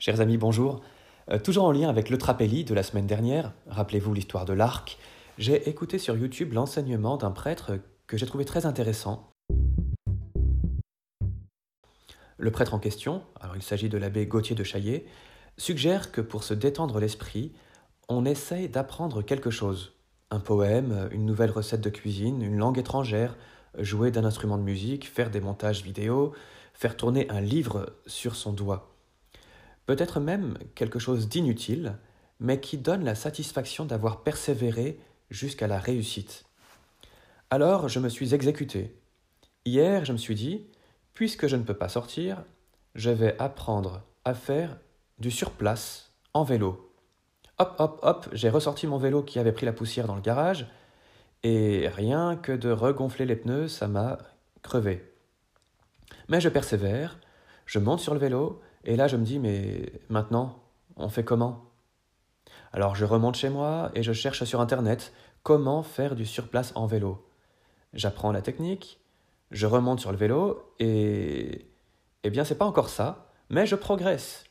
Chers amis, bonjour. Euh, toujours en lien avec le Trapelli de la semaine dernière, rappelez-vous l'histoire de l'arc, j'ai écouté sur YouTube l'enseignement d'un prêtre que j'ai trouvé très intéressant. Le prêtre en question, alors il s'agit de l'abbé Gauthier de Chaillet, suggère que pour se détendre l'esprit, on essaye d'apprendre quelque chose. Un poème, une nouvelle recette de cuisine, une langue étrangère, jouer d'un instrument de musique, faire des montages vidéo, faire tourner un livre sur son doigt. Peut-être même quelque chose d'inutile, mais qui donne la satisfaction d'avoir persévéré jusqu'à la réussite. Alors je me suis exécuté. Hier, je me suis dit, puisque je ne peux pas sortir, je vais apprendre à faire du surplace en vélo. Hop, hop, hop, j'ai ressorti mon vélo qui avait pris la poussière dans le garage, et rien que de regonfler les pneus, ça m'a crevé. Mais je persévère, je monte sur le vélo, et là je me dis, mais maintenant, on fait comment? Alors je remonte chez moi et je cherche sur Internet comment faire du surplace en vélo. J'apprends la technique, je remonte sur le vélo, et... Eh bien, c'est pas encore ça, mais je progresse.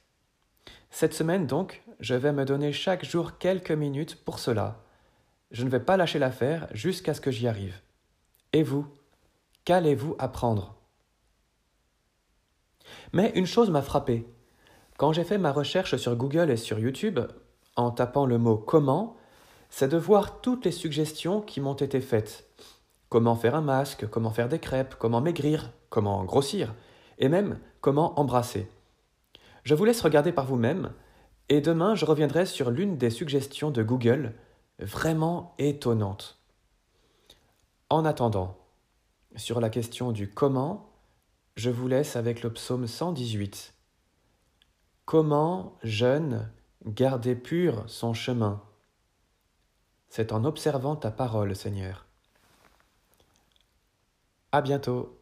Cette semaine, donc, je vais me donner chaque jour quelques minutes pour cela je ne vais pas lâcher l'affaire jusqu'à ce que j'y arrive. Et vous? Qu'allez-vous apprendre? Mais une chose m'a frappé. Quand j'ai fait ma recherche sur Google et sur YouTube, en tapant le mot comment, c'est de voir toutes les suggestions qui m'ont été faites. Comment faire un masque, comment faire des crêpes, comment maigrir, comment grossir, et même comment embrasser. Je vous laisse regarder par vous-même, et demain je reviendrai sur l'une des suggestions de Google vraiment étonnante. En attendant, sur la question du comment, je vous laisse avec le psaume 118. Comment, jeune, garder pur son chemin? C'est en observant ta parole, Seigneur. À bientôt.